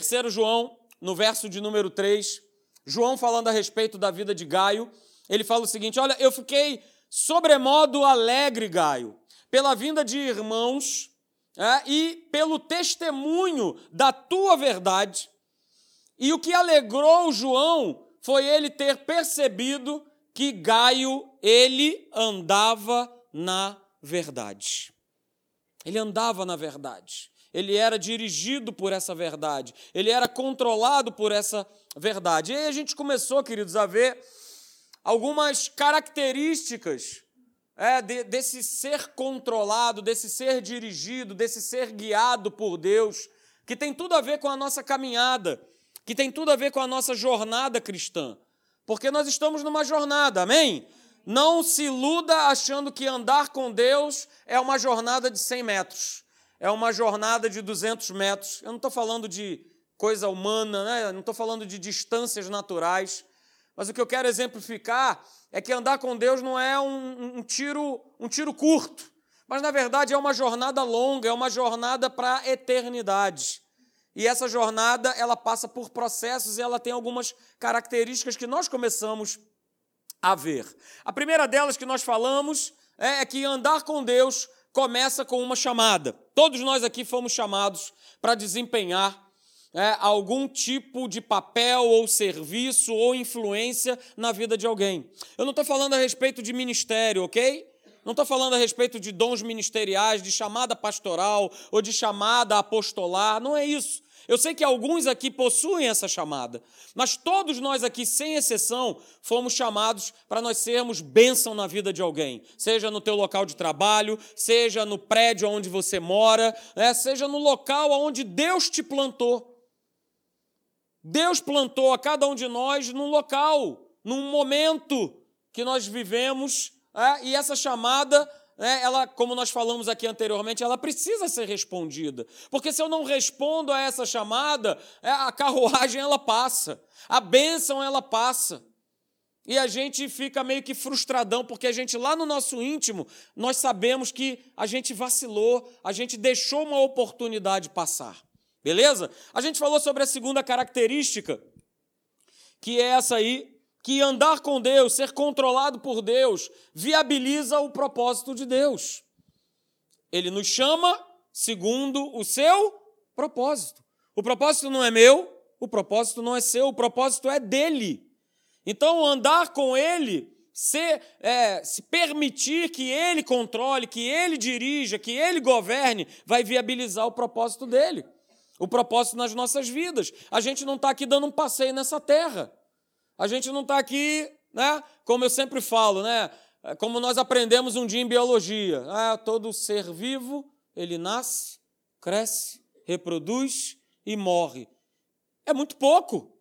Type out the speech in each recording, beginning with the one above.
3 João, no verso de número 3, João falando a respeito da vida de Gaio, ele fala o seguinte: Olha, eu fiquei sobremodo alegre, Gaio, pela vinda de irmãos é, e pelo testemunho da tua verdade. E o que alegrou João foi ele ter percebido que Gaio, ele andava na verdade. Ele andava na verdade. Ele era dirigido por essa verdade. Ele era controlado por essa verdade. E aí a gente começou, queridos, a ver algumas características é, de, desse ser controlado, desse ser dirigido, desse ser guiado por Deus, que tem tudo a ver com a nossa caminhada, que tem tudo a ver com a nossa jornada cristã. Porque nós estamos numa jornada, amém? Não se iluda achando que andar com Deus é uma jornada de 100 metros, é uma jornada de 200 metros. Eu não estou falando de coisa humana, né? não estou falando de distâncias naturais, mas o que eu quero exemplificar é que andar com Deus não é um, um tiro, um tiro curto, mas na verdade é uma jornada longa, é uma jornada para a eternidade. E essa jornada, ela passa por processos e ela tem algumas características que nós começamos a ver. A primeira delas que nós falamos é, é que andar com Deus começa com uma chamada. Todos nós aqui fomos chamados para desempenhar é, algum tipo de papel ou serviço ou influência na vida de alguém. Eu não estou falando a respeito de ministério, ok? Não estou falando a respeito de dons ministeriais, de chamada pastoral ou de chamada apostolar, não é isso. Eu sei que alguns aqui possuem essa chamada, mas todos nós aqui, sem exceção, fomos chamados para nós sermos bênção na vida de alguém, seja no teu local de trabalho, seja no prédio onde você mora, né? seja no local onde Deus te plantou. Deus plantou a cada um de nós num local, num momento que nós vivemos, é? e essa chamada né, ela, como nós falamos aqui anteriormente, ela precisa ser respondida. Porque se eu não respondo a essa chamada, é, a carruagem ela passa, a bênção ela passa. E a gente fica meio que frustradão, porque a gente lá no nosso íntimo, nós sabemos que a gente vacilou, a gente deixou uma oportunidade passar. Beleza? A gente falou sobre a segunda característica, que é essa aí, que andar com Deus, ser controlado por Deus, viabiliza o propósito de Deus. Ele nos chama segundo o seu propósito. O propósito não é meu, o propósito não é seu, o propósito é dele. Então, andar com ele, se, é, se permitir que ele controle, que ele dirija, que ele governe, vai viabilizar o propósito dele, o propósito nas nossas vidas. A gente não está aqui dando um passeio nessa terra. A gente não está aqui, né? Como eu sempre falo, né? É como nós aprendemos um dia em biologia. Ah, todo ser vivo, ele nasce, cresce, reproduz e morre. É muito pouco.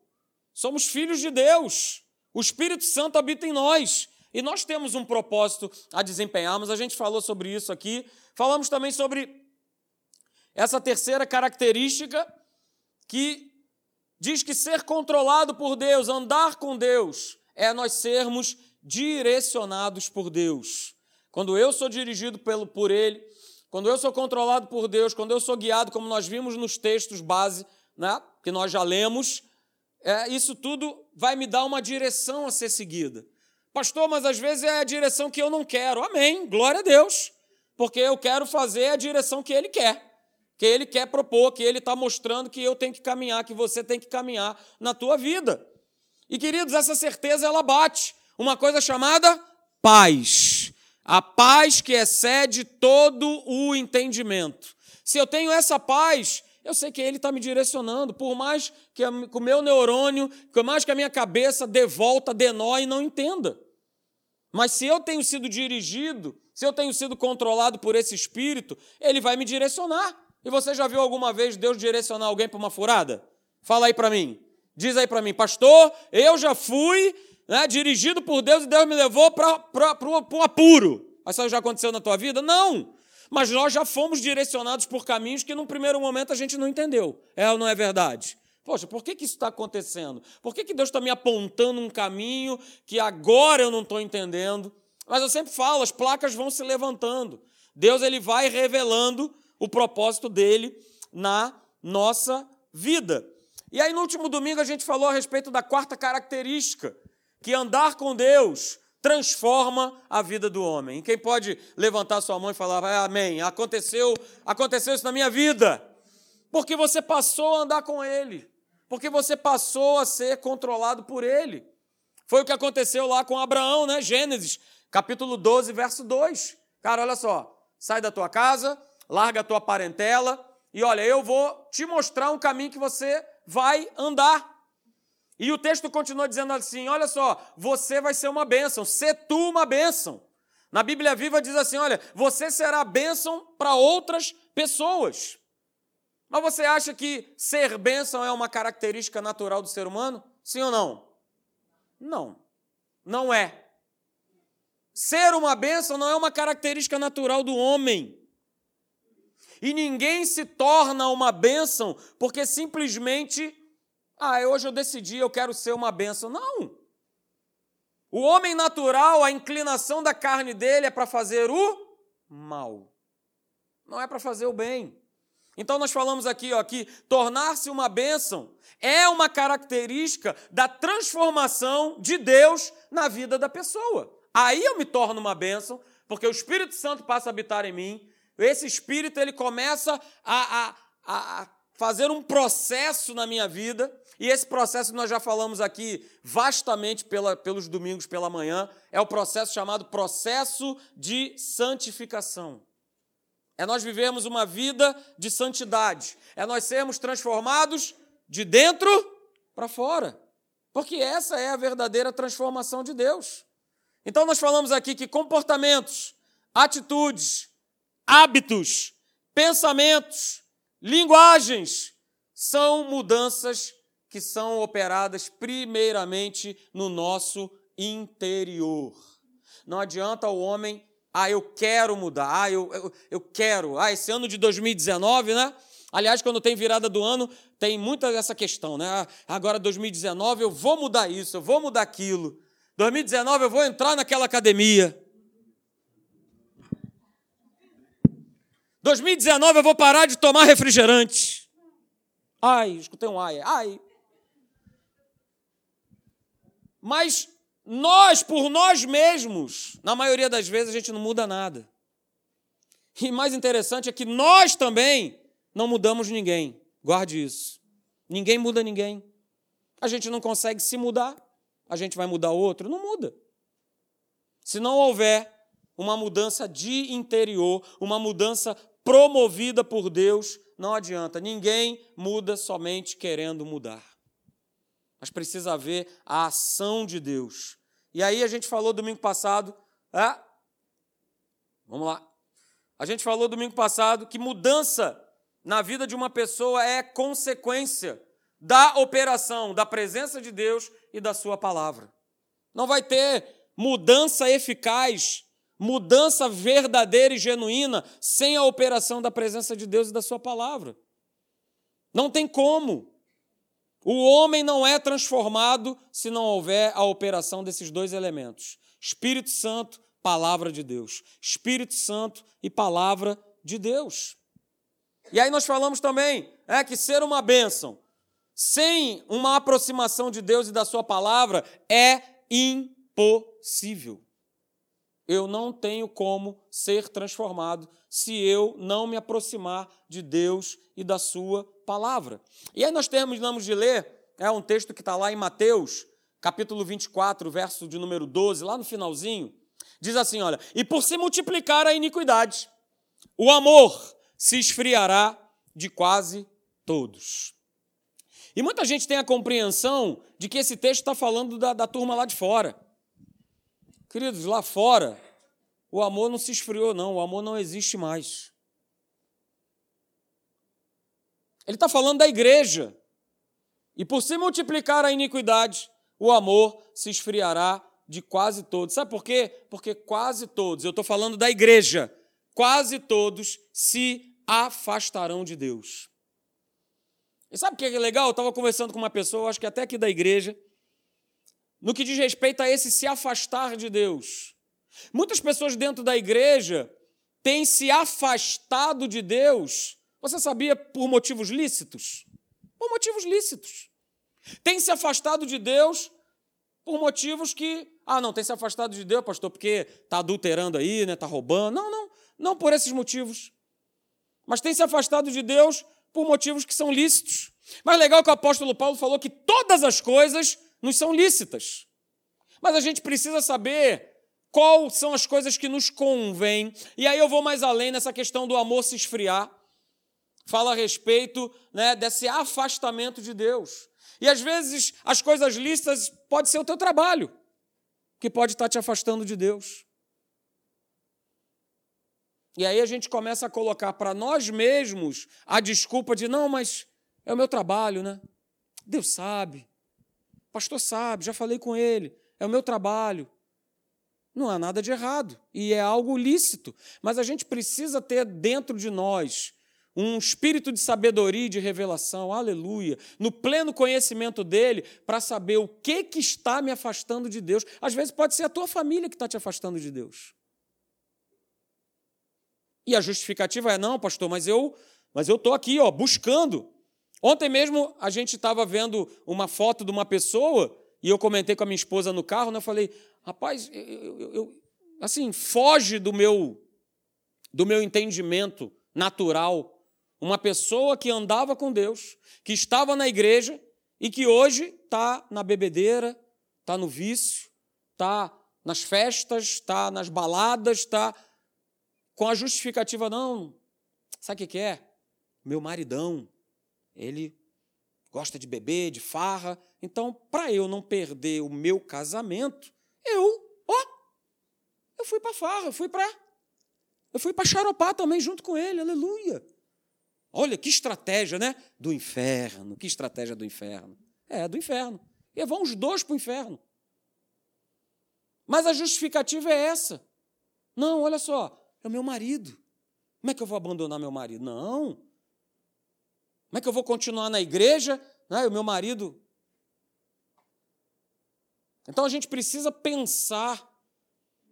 Somos filhos de Deus. O Espírito Santo habita em nós. E nós temos um propósito a desempenharmos. A gente falou sobre isso aqui. Falamos também sobre essa terceira característica que diz que ser controlado por Deus, andar com Deus, é nós sermos direcionados por Deus. Quando eu sou dirigido pelo, por Ele, quando eu sou controlado por Deus, quando eu sou guiado, como nós vimos nos textos base, né, que nós já lemos, é, isso tudo vai me dar uma direção a ser seguida. Pastor, mas às vezes é a direção que eu não quero. Amém, glória a Deus, porque eu quero fazer a direção que Ele quer que ele quer propor, que ele está mostrando que eu tenho que caminhar, que você tem que caminhar na tua vida. E queridos, essa certeza ela bate uma coisa chamada paz. A paz que excede todo o entendimento. Se eu tenho essa paz, eu sei que ele está me direcionando, por mais que o meu neurônio, por mais que a minha cabeça dê volta, dê nó e não entenda. Mas se eu tenho sido dirigido, se eu tenho sido controlado por esse espírito, ele vai me direcionar. E você já viu alguma vez Deus direcionar alguém para uma furada? Fala aí para mim. Diz aí para mim, pastor, eu já fui né, dirigido por Deus e Deus me levou para um apuro. Isso já aconteceu na tua vida? Não. Mas nós já fomos direcionados por caminhos que, num primeiro momento, a gente não entendeu. É ou não é verdade? Poxa, por que, que isso está acontecendo? Por que, que Deus está me apontando um caminho que agora eu não estou entendendo? Mas eu sempre falo, as placas vão se levantando. Deus ele vai revelando o propósito dele na nossa vida. E aí, no último domingo, a gente falou a respeito da quarta característica, que andar com Deus transforma a vida do homem. quem pode levantar sua mão e falar, ah, amém, aconteceu, aconteceu isso na minha vida, porque você passou a andar com Ele, porque você passou a ser controlado por Ele. Foi o que aconteceu lá com Abraão, né? Gênesis, capítulo 12, verso 2. Cara, olha só, sai da tua casa, larga a tua parentela, e olha, eu vou te mostrar um caminho que você vai andar. E o texto continua dizendo assim: olha só, você vai ser uma bênção, ser tu uma bênção. Na Bíblia Viva diz assim: olha, você será bênção para outras pessoas. Mas você acha que ser bênção é uma característica natural do ser humano? Sim ou não? Não, não é. Ser uma bênção não é uma característica natural do homem. E ninguém se torna uma bênção porque simplesmente, ah, hoje eu decidi, eu quero ser uma bênção. Não. O homem natural, a inclinação da carne dele é para fazer o mal, não é para fazer o bem. Então nós falamos aqui ó, que tornar-se uma bênção é uma característica da transformação de Deus na vida da pessoa. Aí eu me torno uma bênção, porque o Espírito Santo passa a habitar em mim, esse espírito ele começa a, a, a fazer um processo na minha vida, e esse processo nós já falamos aqui vastamente pela, pelos domingos pela manhã, é o processo chamado processo de santificação. É nós vivemos uma vida de santidade, é nós sermos transformados de dentro para fora, porque essa é a verdadeira transformação de Deus. Então nós falamos aqui que comportamentos, atitudes, hábitos, pensamentos, linguagens são mudanças que são operadas primeiramente no nosso interior. Não adianta o homem, ah, eu quero mudar, ah, eu, eu, eu quero, ah, esse ano de 2019, né? Aliás, quando tem virada do ano, tem muita essa questão, né? Ah, agora 2019 eu vou mudar isso, eu vou mudar aquilo. 2019 eu vou entrar naquela academia. 2019 eu vou parar de tomar refrigerante. Ai, escutei um ai, ai. Mas nós, por nós mesmos, na maioria das vezes a gente não muda nada. E mais interessante é que nós também não mudamos ninguém. Guarde isso. Ninguém muda ninguém. A gente não consegue se mudar. A gente vai mudar outro? Não muda. Se não houver uma mudança de interior, uma mudança promovida por Deus, não adianta. Ninguém muda somente querendo mudar. Mas precisa haver a ação de Deus. E aí a gente falou domingo passado, é? Vamos lá. A gente falou domingo passado que mudança na vida de uma pessoa é consequência da operação, da presença de Deus e da sua palavra. Não vai ter mudança eficaz mudança verdadeira e genuína sem a operação da presença de Deus e da Sua palavra. Não tem como. O homem não é transformado se não houver a operação desses dois elementos: Espírito Santo, palavra de Deus. Espírito Santo e palavra de Deus. E aí nós falamos também é que ser uma bênção sem uma aproximação de Deus e da sua palavra é impossível eu não tenho como ser transformado se eu não me aproximar de Deus e da Sua palavra. E aí nós terminamos de ler, é um texto que está lá em Mateus, capítulo 24, verso de número 12, lá no finalzinho, diz assim: olha, e por se multiplicar a iniquidade, o amor se esfriará de quase todos. E muita gente tem a compreensão de que esse texto está falando da, da turma lá de fora. Queridos, lá fora, o amor não se esfriou, não, o amor não existe mais. Ele está falando da igreja. E por se multiplicar a iniquidade, o amor se esfriará de quase todos. Sabe por quê? Porque quase todos, eu estou falando da igreja, quase todos se afastarão de Deus. E sabe o que é legal? Eu estava conversando com uma pessoa, acho que até aqui da igreja, no que diz respeito a esse se afastar de Deus. Muitas pessoas dentro da igreja têm se afastado de Deus, você sabia, por motivos lícitos? por motivos lícitos. Tem se afastado de Deus por motivos que, ah, não, tem se afastado de Deus, pastor, porque está adulterando aí, né, está roubando. Não, não, não por esses motivos. Mas tem se afastado de Deus por motivos que são lícitos. Mas legal que o apóstolo Paulo falou que todas as coisas nos são lícitas. Mas a gente precisa saber quais são as coisas que nos convêm. E aí eu vou mais além nessa questão do amor se esfriar. Fala a respeito né, desse afastamento de Deus. E às vezes as coisas lícitas pode ser o teu trabalho, que pode estar te afastando de Deus. E aí a gente começa a colocar para nós mesmos a desculpa de não, mas é o meu trabalho, né? Deus sabe. Pastor sabe, já falei com ele. É o meu trabalho. Não há nada de errado e é algo lícito, mas a gente precisa ter dentro de nós um espírito de sabedoria e de revelação, aleluia, no pleno conhecimento dele, para saber o que, que está me afastando de Deus. Às vezes pode ser a tua família que está te afastando de Deus. E a justificativa é: não, pastor, mas eu mas eu estou aqui ó, buscando. Ontem mesmo a gente estava vendo uma foto de uma pessoa e eu comentei com a minha esposa no carro, né, eu falei, rapaz, eu, eu, eu, assim, foge do meu, do meu entendimento natural. Uma pessoa que andava com Deus, que estava na igreja e que hoje está na bebedeira, está no vício, está nas festas, está nas baladas, está com a justificativa, não, sabe o que é? Meu maridão, ele gosta de beber, de farra, então, para eu não perder o meu casamento, eu, ó, eu fui para farra, eu fui para eu fui para xaropar também junto com ele, aleluia. Olha que estratégia, né? Do inferno. Que estratégia do inferno? É, do inferno. E vão os dois para o inferno. Mas a justificativa é essa. Não, olha só, é o meu marido. Como é que eu vou abandonar meu marido? Não. Como é que eu vou continuar na igreja? Né? O meu marido. Então a gente precisa pensar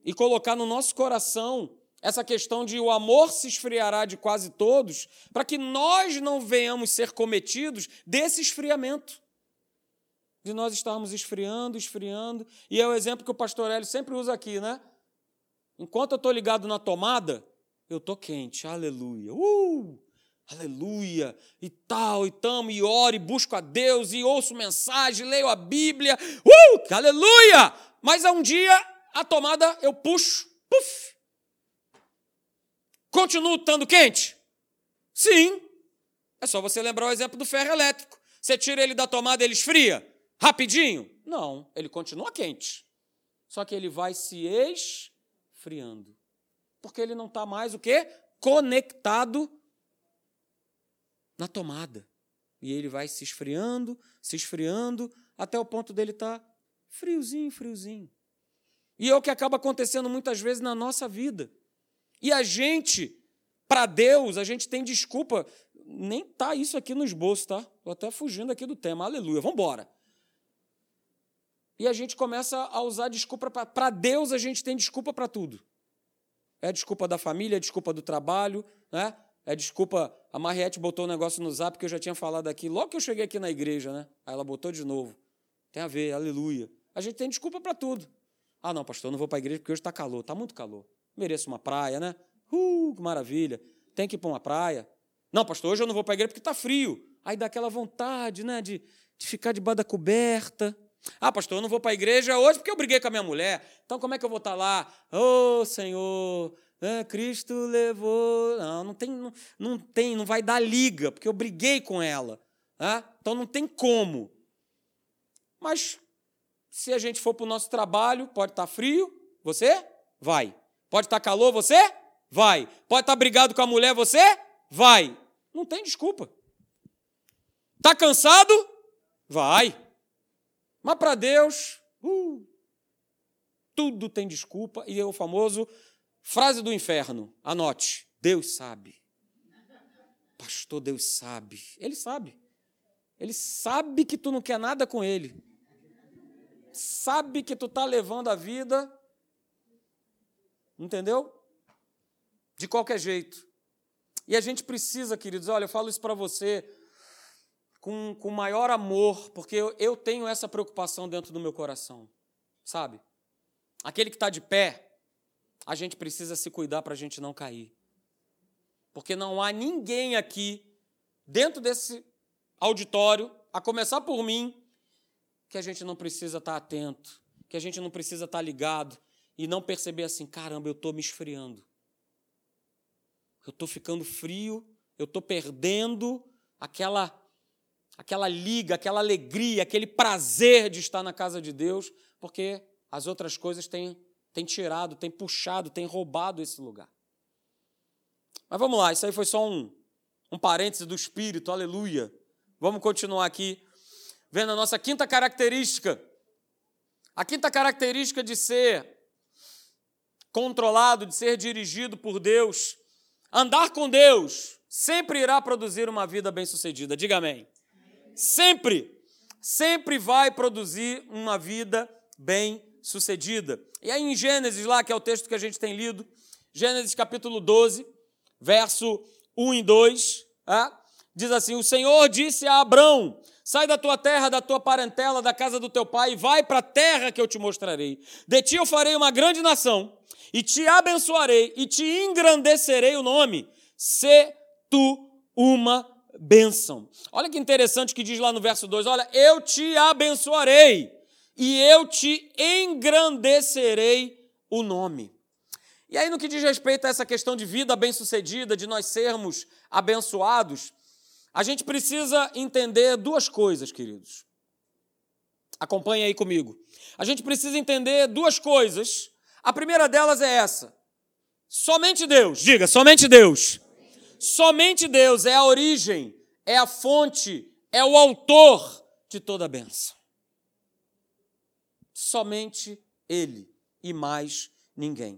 e colocar no nosso coração essa questão de o amor se esfriará de quase todos, para que nós não venhamos ser cometidos desse esfriamento. De nós estarmos esfriando, esfriando. E é o exemplo que o pastor Hélio sempre usa aqui, né? Enquanto eu estou ligado na tomada, eu estou quente, aleluia. Uh! Aleluia, e tal, e tamo, e oro, e busco a Deus, e ouço mensagem, leio a Bíblia, uh, aleluia! Mas um dia a tomada eu puxo, puf, Continua estando quente? Sim. É só você lembrar o exemplo do ferro elétrico. Você tira ele da tomada, ele esfria? Rapidinho? Não, ele continua quente. Só que ele vai se esfriando. Porque ele não está mais o quê? Conectado na tomada. E ele vai se esfriando, se esfriando, até o ponto dele estar tá friozinho, friozinho. E é o que acaba acontecendo muitas vezes na nossa vida. E a gente, para Deus, a gente tem desculpa. Nem tá isso aqui no esboço, tá? Estou até fugindo aqui do tema. Aleluia, vamos embora. E a gente começa a usar desculpa para Deus, a gente tem desculpa para tudo. É desculpa da família, é desculpa do trabalho, né? É desculpa. A Mariette botou um negócio no zap que eu já tinha falado aqui, logo que eu cheguei aqui na igreja, né? Aí ela botou de novo. Tem a ver, aleluia. A gente tem desculpa para tudo. Ah, não, pastor, eu não vou para a igreja porque hoje está calor, está muito calor. Mereço uma praia, né? Uh, que maravilha. Tem que ir para uma praia. Não, pastor, hoje eu não vou para a igreja porque está frio. Aí dá aquela vontade, né, de, de ficar debaixo da coberta. Ah, pastor, eu não vou para a igreja hoje porque eu briguei com a minha mulher. Então como é que eu vou estar tá lá? Ô, oh, Senhor, é, Cristo levou. Não, não tem, não, não tem, não vai dar liga, porque eu briguei com ela. Né? Então não tem como. Mas se a gente for para o nosso trabalho, pode estar tá frio, você vai. Pode estar calor, você? Vai. Pode estar brigado com a mulher, você? Vai. Não tem desculpa. Está cansado? Vai. Mas para Deus, uh, tudo tem desculpa. E é o famoso frase do inferno. Anote: Deus sabe. Pastor, Deus sabe. Ele sabe. Ele sabe que tu não quer nada com ele. Sabe que tu está levando a vida Entendeu? De qualquer jeito. E a gente precisa, queridos, olha, eu falo isso para você com, com maior amor, porque eu, eu tenho essa preocupação dentro do meu coração, sabe? Aquele que está de pé, a gente precisa se cuidar para a gente não cair. Porque não há ninguém aqui, dentro desse auditório, a começar por mim, que a gente não precisa estar tá atento, que a gente não precisa estar tá ligado e não perceber assim: caramba, eu estou me esfriando. Eu estou ficando frio, eu estou perdendo aquela aquela liga, aquela alegria, aquele prazer de estar na casa de Deus, porque as outras coisas têm, têm tirado, têm puxado, têm roubado esse lugar. Mas vamos lá, isso aí foi só um, um parêntese do Espírito, aleluia. Vamos continuar aqui, vendo a nossa quinta característica. A quinta característica de ser controlado, de ser dirigido por Deus, andar com Deus, sempre irá produzir uma vida bem-sucedida. Diga amém sempre, sempre vai produzir uma vida bem-sucedida. E aí em Gênesis, lá, que é o texto que a gente tem lido, Gênesis capítulo 12, verso 1 e 2, é? diz assim: O Senhor disse a Abrão: Sai da tua terra, da tua parentela, da casa do teu pai, e vai para a terra que eu te mostrarei. De ti eu farei uma grande nação, e te abençoarei, e te engrandecerei o nome. Se tu uma bênção. Olha que interessante que diz lá no verso 2: Olha, eu te abençoarei e eu te engrandecerei o nome. E aí, no que diz respeito a essa questão de vida bem-sucedida, de nós sermos abençoados, a gente precisa entender duas coisas, queridos. Acompanhe aí comigo. A gente precisa entender duas coisas. A primeira delas é essa: somente Deus, diga, somente Deus Somente Deus é a origem, é a fonte, é o autor de toda a benção. Somente Ele e mais ninguém.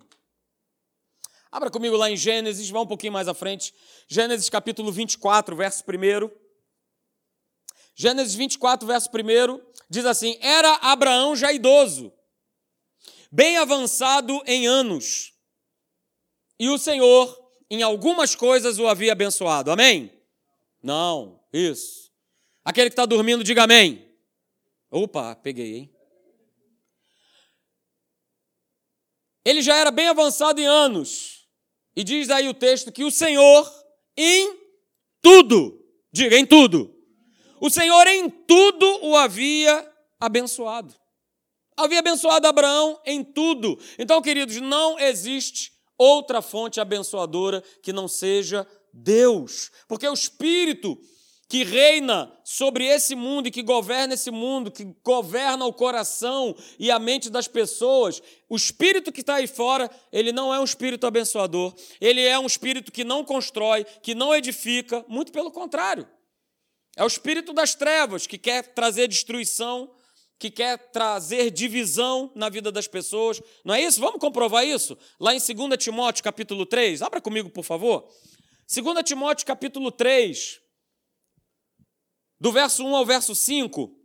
Abra comigo lá em Gênesis, vá um pouquinho mais à frente. Gênesis capítulo 24, verso 1. Gênesis 24, verso 1 diz assim: Era Abraão já idoso, bem avançado em anos, e o Senhor em algumas coisas o havia abençoado. Amém? Não, isso. Aquele que está dormindo, diga amém. Opa, peguei, hein? Ele já era bem avançado em anos. E diz aí o texto que o Senhor, em tudo, diga em tudo, o Senhor em tudo o havia abençoado. Havia abençoado Abraão em tudo. Então, queridos, não existe outra fonte abençoadora que não seja Deus. Porque o Espírito que reina sobre esse mundo e que governa esse mundo, que governa o coração e a mente das pessoas, o espírito que está aí fora, ele não é um espírito abençoador, ele é um espírito que não constrói, que não edifica, muito pelo contrário. É o espírito das trevas que quer trazer destruição, que quer trazer divisão na vida das pessoas. Não é isso? Vamos comprovar isso? Lá em 2 Timóteo, capítulo 3. Abra comigo, por favor. 2 Timóteo, capítulo 3, do verso 1 ao verso 5.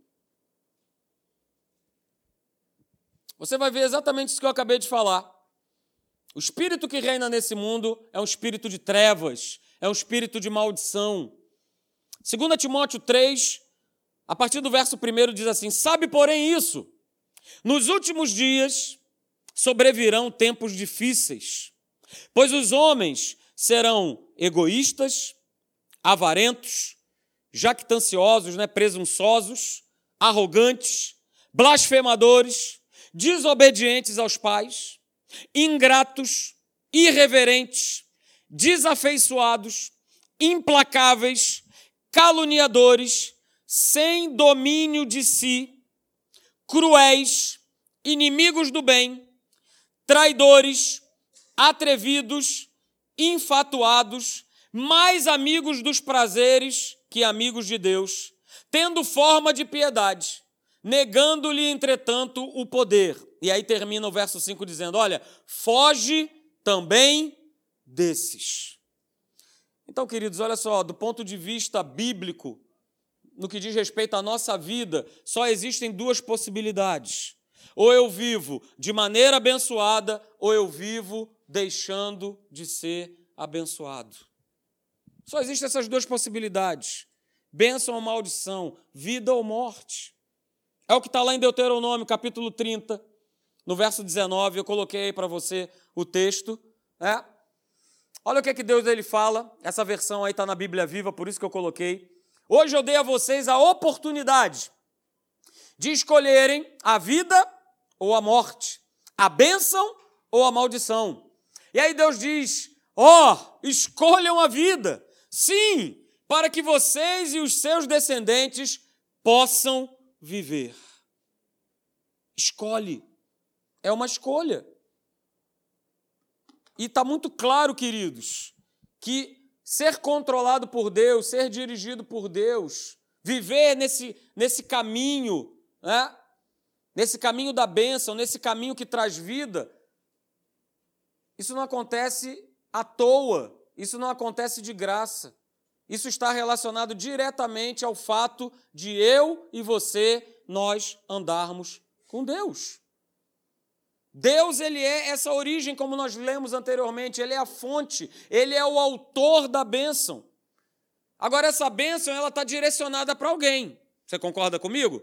Você vai ver exatamente isso que eu acabei de falar. O espírito que reina nesse mundo é um espírito de trevas, é um espírito de maldição. 2 Timóteo 3, a partir do verso 1 diz assim: Sabe, porém, isso, nos últimos dias sobrevirão tempos difíceis, pois os homens serão egoístas, avarentos, jactanciosos, né, presunçosos, arrogantes, blasfemadores, desobedientes aos pais, ingratos, irreverentes, desafeiçoados, implacáveis, caluniadores, sem domínio de si, cruéis, inimigos do bem, traidores, atrevidos, infatuados, mais amigos dos prazeres que amigos de Deus, tendo forma de piedade, negando-lhe, entretanto, o poder. E aí termina o verso 5 dizendo: Olha, foge também desses. Então, queridos, olha só, do ponto de vista bíblico, no que diz respeito à nossa vida, só existem duas possibilidades. Ou eu vivo de maneira abençoada, ou eu vivo deixando de ser abençoado. Só existem essas duas possibilidades. bênção ou maldição, vida ou morte. É o que está lá em Deuteronômio, capítulo 30, no verso 19. Eu coloquei aí para você o texto. É. Olha o que, é que Deus ele fala. Essa versão aí está na Bíblia Viva, por isso que eu coloquei. Hoje eu dei a vocês a oportunidade de escolherem a vida ou a morte, a bênção ou a maldição. E aí Deus diz: ó, oh, escolham a vida, sim, para que vocês e os seus descendentes possam viver. Escolhe, é uma escolha. E está muito claro, queridos, que ser controlado por Deus, ser dirigido por Deus, viver nesse, nesse caminho, né? nesse caminho da bênção, nesse caminho que traz vida, isso não acontece à toa, isso não acontece de graça. Isso está relacionado diretamente ao fato de eu e você, nós andarmos com Deus. Deus, ele é essa origem, como nós lemos anteriormente, ele é a fonte, ele é o autor da bênção. Agora, essa bênção, ela está direcionada para alguém. Você concorda comigo?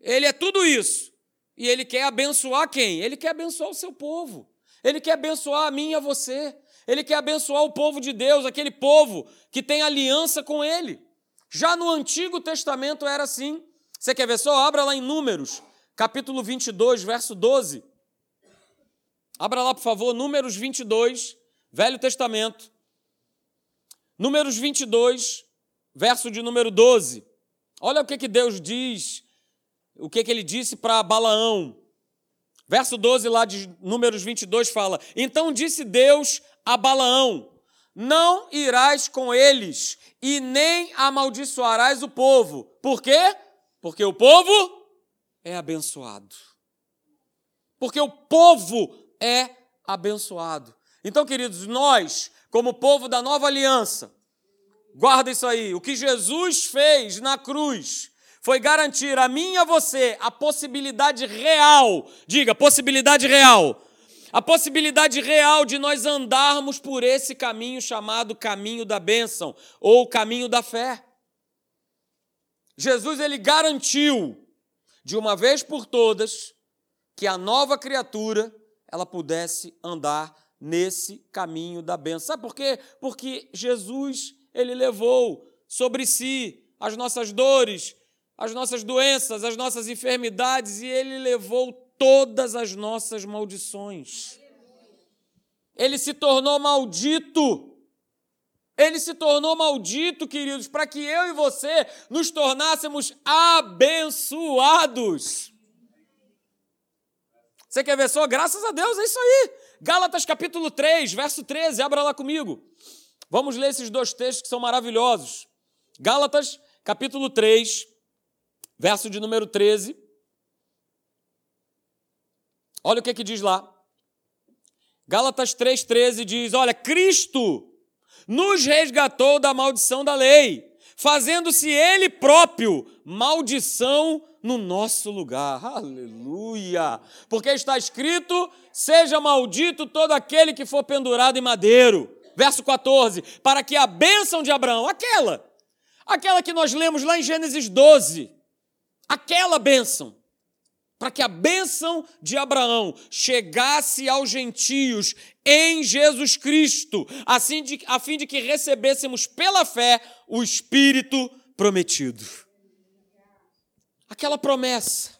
Ele é tudo isso. E ele quer abençoar quem? Ele quer abençoar o seu povo. Ele quer abençoar a mim e a você. Ele quer abençoar o povo de Deus, aquele povo que tem aliança com ele. Já no Antigo Testamento era assim. Você quer ver só? Abra lá em Números, capítulo 22, verso 12. Abra lá, por favor, Números 22, Velho Testamento. Números 22, verso de número 12. Olha o que, que Deus diz, o que, que ele disse para Balaão. Verso 12 lá de Números 22 fala: Então disse Deus a Balaão: Não irás com eles e nem amaldiçoarás o povo. Por quê? Porque o povo é abençoado. Porque o povo é abençoado. Então, queridos, nós, como povo da nova aliança, guarda isso aí, o que Jesus fez na cruz foi garantir a mim e a você a possibilidade real, diga, possibilidade real, a possibilidade real de nós andarmos por esse caminho chamado caminho da bênção ou caminho da fé. Jesus ele garantiu de uma vez por todas que a nova criatura ela pudesse andar nesse caminho da bênção. Sabe por quê? Porque Jesus, ele levou sobre si as nossas dores, as nossas doenças, as nossas enfermidades e ele levou todas as nossas maldições. Ele se tornou maldito. Ele se tornou maldito, queridos, para que eu e você nos tornássemos abençoados. Você quer ver só? Graças a Deus, é isso aí. Gálatas capítulo 3, verso 13, abra lá comigo. Vamos ler esses dois textos que são maravilhosos. Gálatas capítulo 3, verso de número 13. Olha o que, que diz lá. Gálatas 3,13 diz: Olha, Cristo nos resgatou da maldição da lei, fazendo-se Ele próprio maldição no nosso lugar. Aleluia! Porque está escrito: seja maldito todo aquele que for pendurado em madeiro. Verso 14: para que a bênção de Abraão, aquela, aquela que nós lemos lá em Gênesis 12, aquela bênção, para que a bênção de Abraão chegasse aos gentios em Jesus Cristo, assim de, a fim de que recebêssemos pela fé o Espírito prometido. Aquela promessa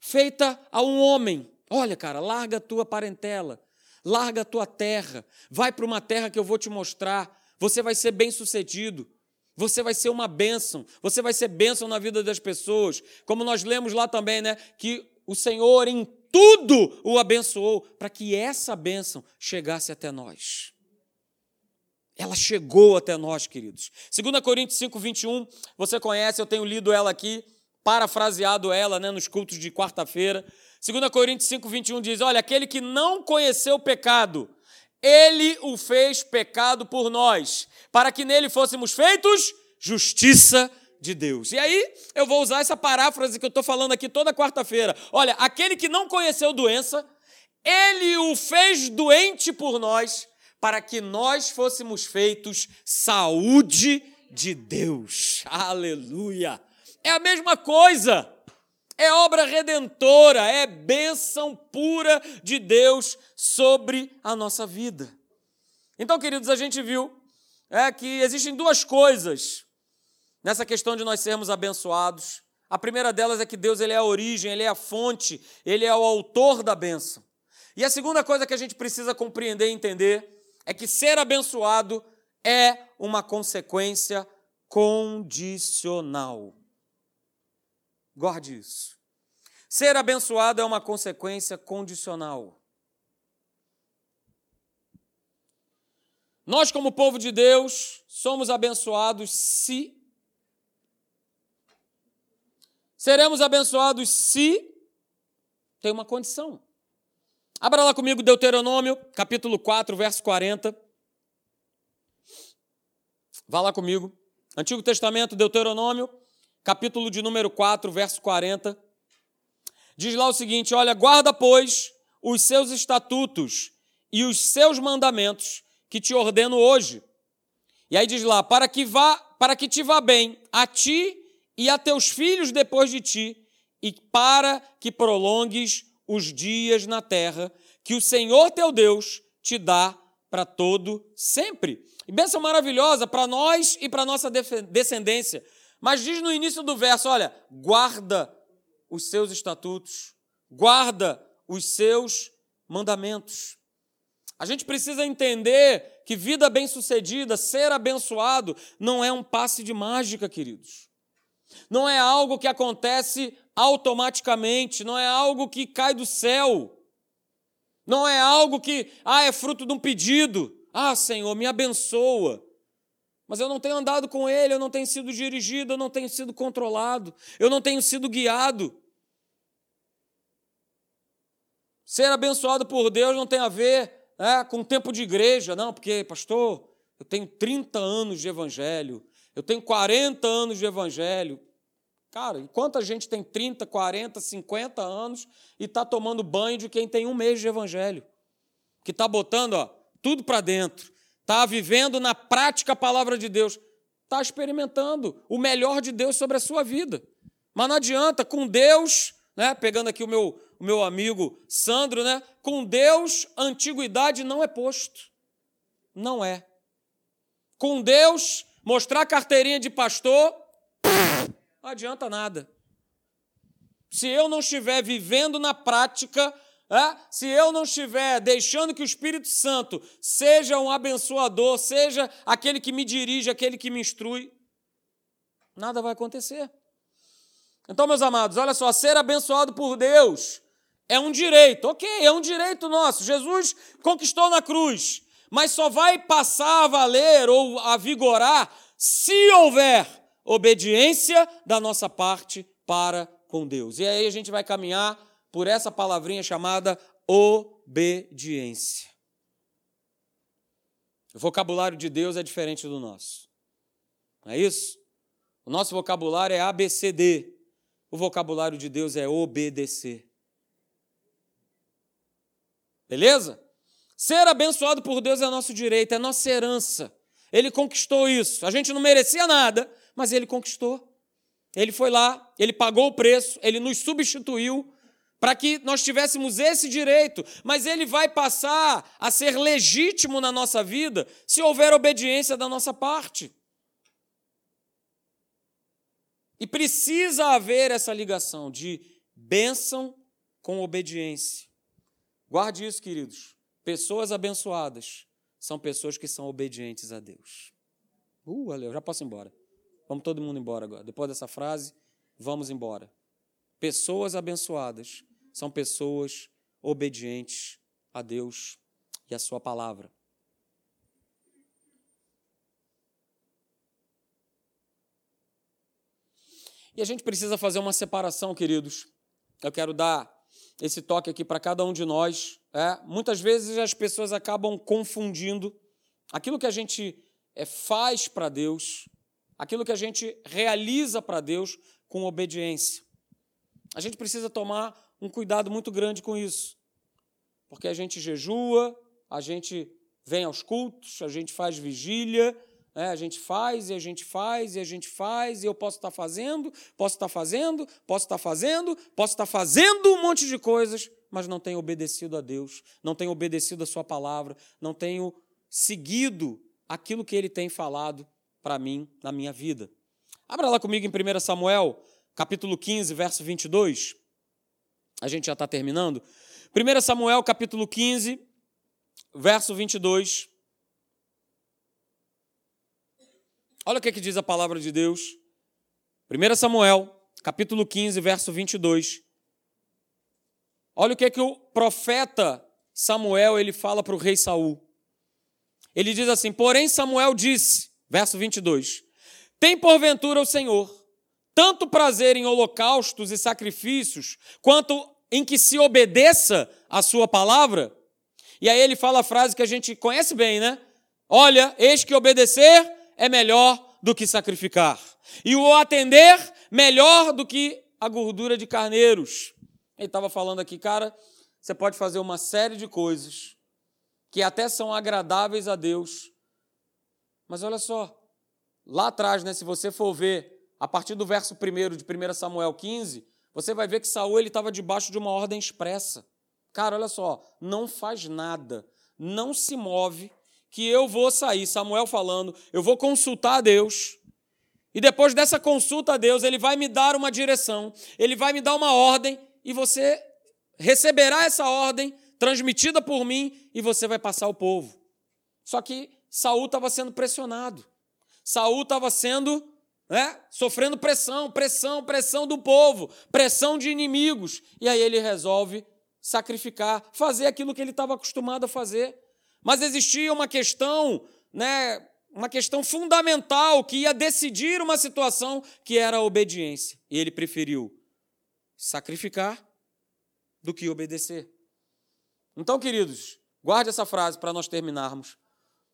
feita a um homem: olha, cara, larga a tua parentela, larga a tua terra, vai para uma terra que eu vou te mostrar, você vai ser bem sucedido. Você vai ser uma bênção, você vai ser bênção na vida das pessoas. Como nós lemos lá também, né? Que o Senhor em tudo o abençoou para que essa bênção chegasse até nós. Ela chegou até nós, queridos. 2 Coríntios 5, 21, você conhece, eu tenho lido ela aqui parafraseado ela né, nos cultos de quarta-feira. 2 Coríntios 5, 21 diz: Olha, aquele que não conheceu o pecado, ele o fez pecado por nós, para que nele fôssemos feitos justiça de Deus. E aí eu vou usar essa paráfrase que eu estou falando aqui toda quarta-feira. Olha, aquele que não conheceu doença, ele o fez doente por nós, para que nós fôssemos feitos saúde de Deus. Aleluia! É a mesma coisa. É obra redentora, é bênção pura de Deus sobre a nossa vida. Então, queridos, a gente viu é, que existem duas coisas nessa questão de nós sermos abençoados. A primeira delas é que Deus ele é a origem, ele é a fonte, ele é o autor da bênção. E a segunda coisa que a gente precisa compreender e entender é que ser abençoado é uma consequência condicional. Guarde isso. Ser abençoado é uma consequência condicional. Nós, como povo de Deus, somos abençoados se. Seremos abençoados se. Tem uma condição. Abra lá comigo Deuteronômio, capítulo 4, verso 40. Vá lá comigo. Antigo Testamento, Deuteronômio, capítulo de número 4, verso 40. Diz lá o seguinte: Olha, guarda, pois, os seus estatutos e os seus mandamentos que te ordeno hoje. E aí diz lá: para que vá, para que te vá bem a ti e a teus filhos depois de ti, e para que prolongues os dias na terra que o Senhor teu Deus te dá para todo sempre. E bênção maravilhosa para nós e para nossa descendência. Mas diz no início do verso: olha, guarda os seus estatutos, guarda os seus mandamentos. A gente precisa entender que vida bem-sucedida, ser abençoado, não é um passe de mágica, queridos. Não é algo que acontece automaticamente, não é algo que cai do céu. Não é algo que, ah, é fruto de um pedido. Ah, Senhor, me abençoa. Mas eu não tenho andado com Ele, eu não tenho sido dirigido, eu não tenho sido controlado, eu não tenho sido guiado. Ser abençoado por Deus não tem a ver é, com tempo de igreja, não, porque, pastor, eu tenho 30 anos de evangelho, eu tenho 40 anos de evangelho. Cara, enquanto a gente tem 30, 40, 50 anos e está tomando banho de quem tem um mês de evangelho, que está botando ó, tudo para dentro, está vivendo na prática a palavra de Deus, está experimentando o melhor de Deus sobre a sua vida. Mas não adianta, com Deus, né, pegando aqui o meu, o meu amigo Sandro, né, com Deus, antiguidade não é posto. Não é. Com Deus, mostrar carteirinha de pastor, não adianta nada. Se eu não estiver vivendo na prática Se eu não estiver deixando que o Espírito Santo seja um abençoador, seja aquele que me dirige, aquele que me instrui, nada vai acontecer. Então, meus amados, olha só, ser abençoado por Deus é um direito, ok, é um direito nosso. Jesus conquistou na cruz, mas só vai passar a valer ou a vigorar se houver obediência da nossa parte para com Deus. E aí a gente vai caminhar por essa palavrinha chamada obediência. O vocabulário de Deus é diferente do nosso. Não é isso? O nosso vocabulário é ABCD. O vocabulário de Deus é obedecer. Beleza? Ser abençoado por Deus é nosso direito, é nossa herança. Ele conquistou isso. A gente não merecia nada, mas ele conquistou. Ele foi lá, ele pagou o preço, ele nos substituiu para que nós tivéssemos esse direito, mas ele vai passar a ser legítimo na nossa vida se houver obediência da nossa parte. E precisa haver essa ligação de bênção com obediência. Guarde isso, queridos. Pessoas abençoadas são pessoas que são obedientes a Deus. Uh, eu já posso ir embora. Vamos todo mundo embora agora. Depois dessa frase, vamos embora. Pessoas abençoadas são pessoas obedientes a Deus e a Sua palavra. E a gente precisa fazer uma separação, queridos. Eu quero dar esse toque aqui para cada um de nós. É, muitas vezes as pessoas acabam confundindo aquilo que a gente é, faz para Deus, aquilo que a gente realiza para Deus com obediência. A gente precisa tomar um cuidado muito grande com isso, porque a gente jejua, a gente vem aos cultos, a gente faz vigília, É, a gente faz e a gente faz e a gente faz, e eu posso estar fazendo, posso estar fazendo, posso estar fazendo, posso estar fazendo um monte de coisas, mas não tenho obedecido a Deus, não tenho obedecido a Sua palavra, não tenho seguido aquilo que Ele tem falado para mim na minha vida. Abra lá comigo em 1 Samuel, capítulo 15, verso 22. A gente já está terminando. 1 Samuel, capítulo 15, verso 22. Olha o que, é que diz a palavra de Deus. 1 Samuel, capítulo 15, verso 22. Olha o que, é que o profeta Samuel ele fala para o rei Saul. Ele diz assim: Porém, Samuel disse, verso 22, Tem porventura o Senhor tanto prazer em holocaustos e sacrifícios, quanto em que se obedeça a sua palavra? E aí ele fala a frase que a gente conhece bem, né? Olha, eis que obedecer é melhor do que sacrificar, e o atender melhor do que a gordura de carneiros. Ele estava falando aqui, cara, você pode fazer uma série de coisas que até são agradáveis a Deus, mas olha só, lá atrás, né, se você for ver, a partir do verso 1 de 1 Samuel 15, você vai ver que Saul estava debaixo de uma ordem expressa. Cara, olha só, não faz nada, não se move que eu vou sair, Samuel falando, eu vou consultar a Deus. E depois dessa consulta a Deus, ele vai me dar uma direção, ele vai me dar uma ordem e você receberá essa ordem transmitida por mim e você vai passar o povo. Só que Saul estava sendo pressionado. Saul estava sendo, né, sofrendo pressão, pressão, pressão do povo, pressão de inimigos. E aí ele resolve sacrificar, fazer aquilo que ele estava acostumado a fazer. Mas existia uma questão, né, uma questão fundamental que ia decidir uma situação que era a obediência. E ele preferiu sacrificar do que obedecer. Então, queridos, guarde essa frase para nós terminarmos.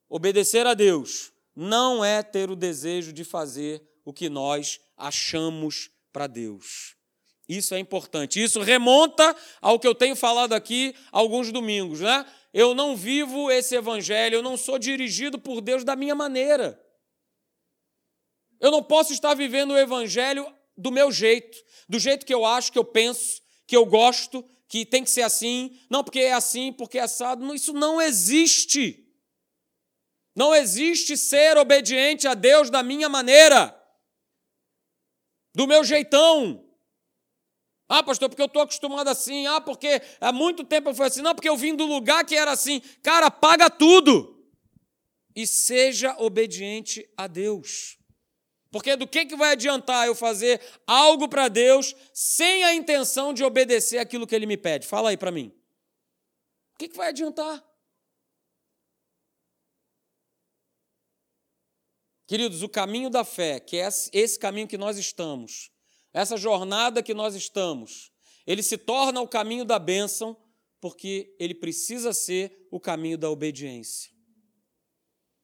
Obedecer a Deus não é ter o desejo de fazer o que nós achamos para Deus. Isso é importante. Isso remonta ao que eu tenho falado aqui alguns domingos, né? eu não vivo esse evangelho, eu não sou dirigido por Deus da minha maneira. Eu não posso estar vivendo o evangelho do meu jeito, do jeito que eu acho, que eu penso, que eu gosto, que tem que ser assim, não porque é assim, porque é assado. Isso não existe. Não existe ser obediente a Deus da minha maneira, do meu jeitão. Ah, pastor, porque eu estou acostumado assim. Ah, porque há muito tempo eu fui assim. Não, porque eu vim do lugar que era assim. Cara, paga tudo e seja obediente a Deus. Porque do que, que vai adiantar eu fazer algo para Deus sem a intenção de obedecer aquilo que Ele me pede? Fala aí para mim. O que, que vai adiantar? Queridos, o caminho da fé, que é esse caminho que nós estamos, essa jornada que nós estamos, ele se torna o caminho da bênção, porque ele precisa ser o caminho da obediência.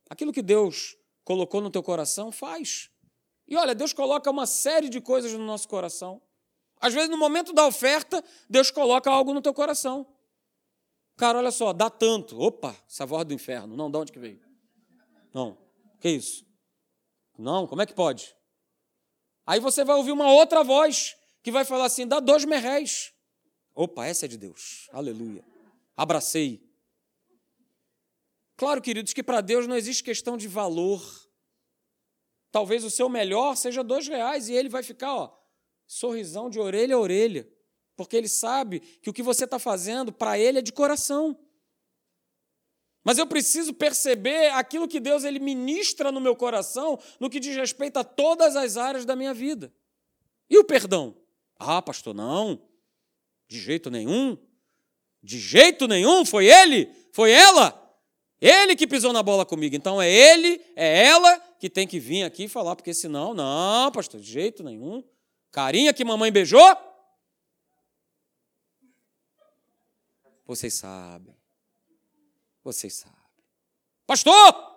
Aquilo que Deus colocou no teu coração, faz. E olha, Deus coloca uma série de coisas no nosso coração. Às vezes, no momento da oferta, Deus coloca algo no teu coração. Cara, olha só, dá tanto. Opa, essa voz do inferno. Não, de onde que veio? Não. Que isso? Não, como é que pode? Aí você vai ouvir uma outra voz que vai falar assim: dá dois merréis. Opa, essa é de Deus. Aleluia. Abracei. Claro, queridos, que para Deus não existe questão de valor. Talvez o seu melhor seja dois reais e ele vai ficar, ó, sorrisão de orelha a orelha, porque ele sabe que o que você está fazendo para ele é de coração. Mas eu preciso perceber aquilo que Deus ele ministra no meu coração no que diz respeito a todas as áreas da minha vida. E o perdão? Ah, pastor, não. De jeito nenhum. De jeito nenhum. Foi ele? Foi ela? Ele que pisou na bola comigo. Então é ele, é ela que tem que vir aqui falar, porque senão, não, pastor, de jeito nenhum. Carinha que mamãe beijou? Vocês sabem. Vocês sabem. Pastor!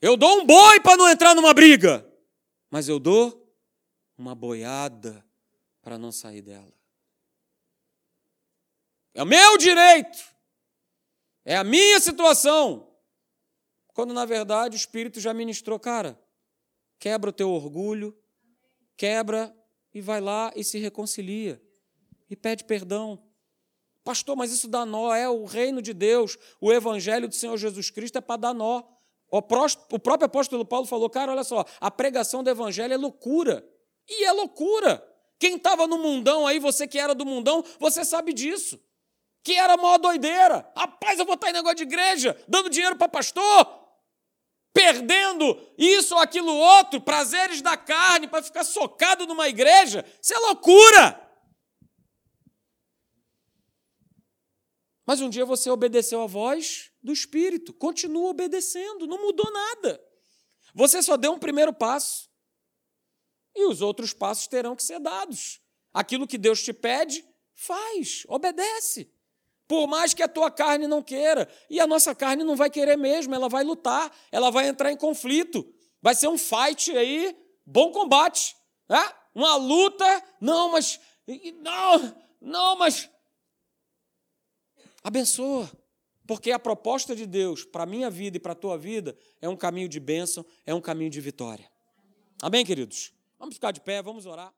Eu dou um boi para não entrar numa briga, mas eu dou uma boiada para não sair dela. É o meu direito. É a minha situação. quando na verdade o Espírito já ministrou, cara, quebra o teu orgulho, quebra e vai lá e se reconcilia e pede perdão. Pastor, mas isso dá nó, é o reino de Deus, o evangelho do Senhor Jesus Cristo é para dar nó. O próprio apóstolo Paulo falou, cara, olha só, a pregação do evangelho é loucura. E é loucura. Quem estava no mundão aí, você que era do mundão, você sabe disso. Que era mó doideira. Rapaz, eu vou estar em negócio de igreja, dando dinheiro para pastor, perdendo isso ou aquilo outro, prazeres da carne, para ficar socado numa igreja. Isso é loucura. Mas um dia você obedeceu a voz do Espírito, continua obedecendo, não mudou nada. Você só deu um primeiro passo. E os outros passos terão que ser dados. Aquilo que Deus te pede, faz, obedece. Por mais que a tua carne não queira. E a nossa carne não vai querer mesmo, ela vai lutar, ela vai entrar em conflito. Vai ser um fight aí, bom combate. Né? Uma luta, não, mas. Não, não, mas. Abençoa. Porque a proposta de Deus para a minha vida e para a tua vida é um caminho de bênção, é um caminho de vitória. Amém, queridos? Vamos ficar de pé, vamos orar.